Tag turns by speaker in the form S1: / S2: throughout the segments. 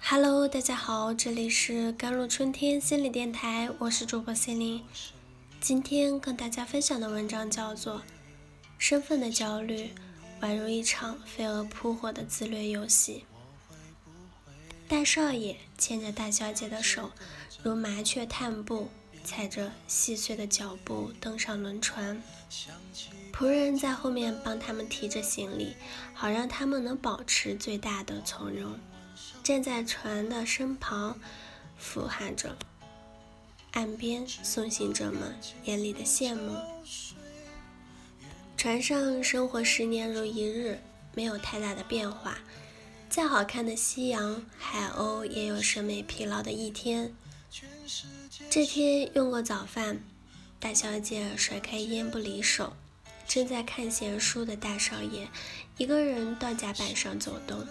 S1: Hello，大家好，这里是甘露春天心理电台，我是主播心灵。今天跟大家分享的文章叫做《身份的焦虑宛如一场飞蛾扑火的自虐游戏》。大少爷牵着大小姐的手，如麻雀探步，踩着细碎的脚步登上轮船。仆人在后面帮他们提着行李，好让他们能保持最大的从容。站在船的身旁，俯瞰着岸边送行者们眼里的羡慕。船上生活十年如一日，没有太大的变化。再好看的夕阳、海鸥，也有审美疲劳的一天。这天用过早饭，大小姐甩开烟不离手，正在看闲书的大少爷一个人到甲板上走动。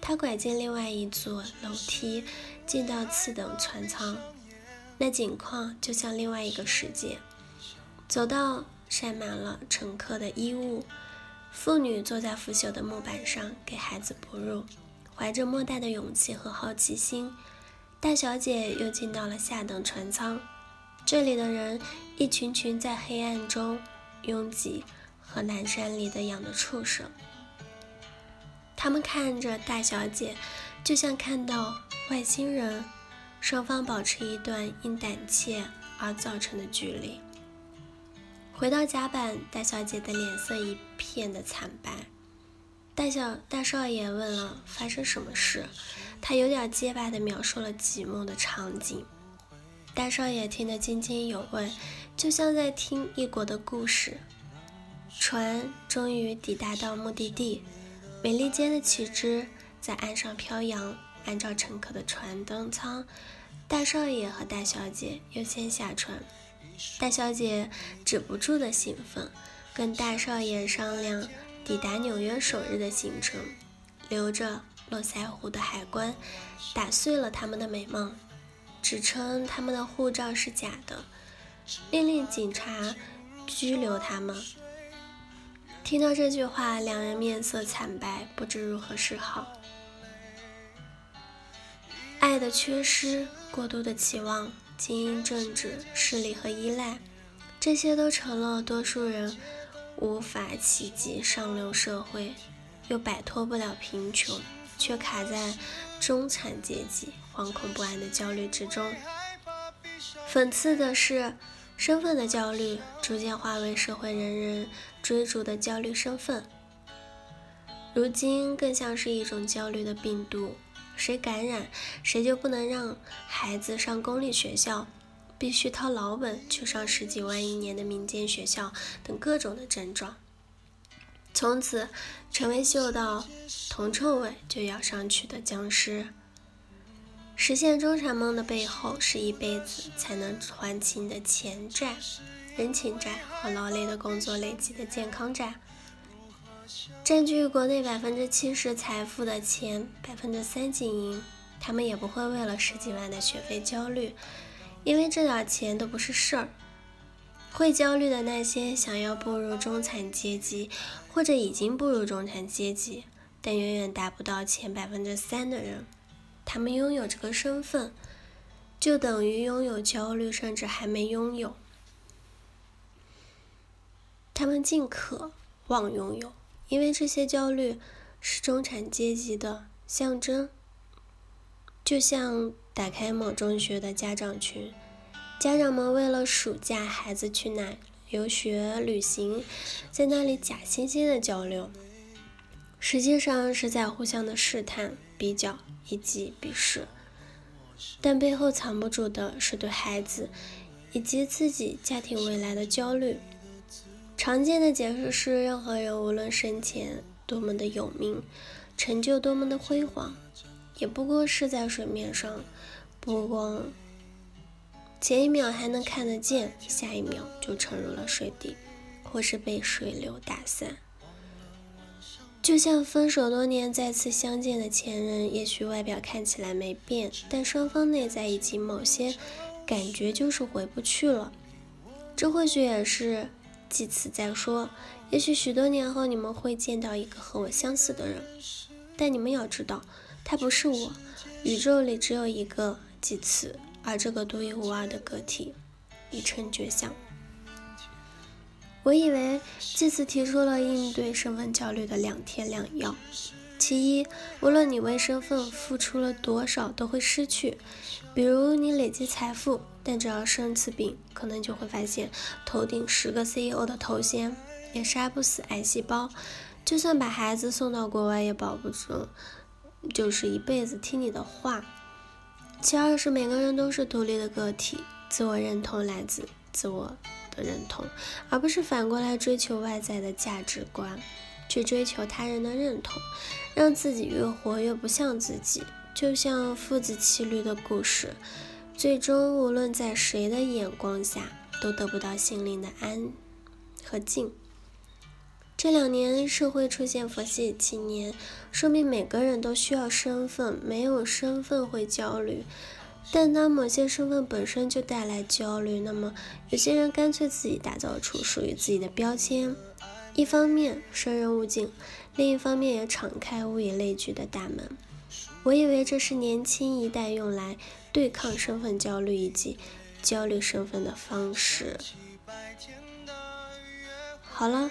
S1: 他拐进另外一座楼梯，进到次等船舱，那景况就像另外一个世界。走到晒满了乘客的衣物。妇女坐在腐朽的木板上给孩子哺乳，怀着莫大的勇气和好奇心。大小姐又进到了下等船舱，这里的人一群群在黑暗中拥挤，和南山里的养的畜生。他们看着大小姐，就像看到外星人。双方保持一段因胆怯而造成的距离。回到甲板，大小姐的脸色一片的惨白。大小大少爷问了发生什么事，他有点结巴的描述了几幕的场景。大少爷听得津津有味，就像在听异国的故事。船终于抵达到目的地，美利坚的旗帜在岸上飘扬。按照乘客的船登舱，大少爷和大小姐优先下船。大小姐止不住的兴奋，跟大少爷商量抵达纽约首日的行程。留着络腮胡的海关打碎了他们的美梦，指称他们的护照是假的，命令警察拘留他们。听到这句话，两人面色惨白，不知如何是好。爱的缺失，过度的期望。精英政治势力和依赖，这些都成了多数人无法企及上流社会，又摆脱不了贫穷，却卡在中产阶级惶恐不安的焦虑之中。讽刺的是，身份的焦虑逐渐化为社会人人追逐的焦虑身份，如今更像是一种焦虑的病毒。谁感染，谁就不能让孩子上公立学校，必须掏老本去上十几万一年的民间学校等各种的症状，从此成为嗅到铜臭味就要上去的僵尸。实现中产梦的背后，是一辈子才能还清的钱债、人情债和劳累的工作累积的健康债。占据国内百分之七十财富的钱百分之三精英，他们也不会为了十几万的学费焦虑，因为这点钱都不是事儿。会焦虑的那些想要步入中产阶级，或者已经步入中产阶级，但远远达不到前百分之三的人，他们拥有这个身份，就等于拥有焦虑，甚至还没拥有。他们尽可望拥有。因为这些焦虑是中产阶级的象征，就像打开某中学的家长群，家长们为了暑假孩子去哪留学旅行，在那里假惺惺的交流，实际上是在互相的试探、比较以及鄙视，但背后藏不住的是对孩子以及自己家庭未来的焦虑。常见的解释是，任何人无论生前多么的有名，成就多么的辉煌，也不过是在水面上，波光前一秒还能看得见，下一秒就沉入了水底，或是被水流打散。就像分手多年再次相见的前任，也许外表看起来没变，但双方内在已经某些感觉就是回不去了。这或许也是。记此再说。也许许多年后你们会见到一个和我相似的人，但你们要知道，他不是我。宇宙里只有一个祭此，而这个独一无二的个体已成绝响。我以为祭此提出了应对身份焦虑的两天两要：其一，无论你为身份付出了多少，都会失去。比如你累积财富，但只要生次病，可能就会发现头顶十个 CEO 的头衔。也杀不死癌细胞，就算把孩子送到国外，也保不住，就是一辈子听你的话。其二是每个人都是独立的个体，自我认同来自自我的认同，而不是反过来追求外在的价值观，去追求他人的认同，让自己越活越不像自己。就像父子骑驴的故事，最终无论在谁的眼光下，都得不到心灵的安和静。这两年社会出现佛系青年，说明每个人都需要身份，没有身份会焦虑。但当某些身份本身就带来焦虑，那么有些人干脆自己打造出属于自己的标签，一方面生人勿近，另一方面也敞开物以类聚的大门。我以为这是年轻一代用来对抗身份焦虑以及焦虑身份的方式。好了。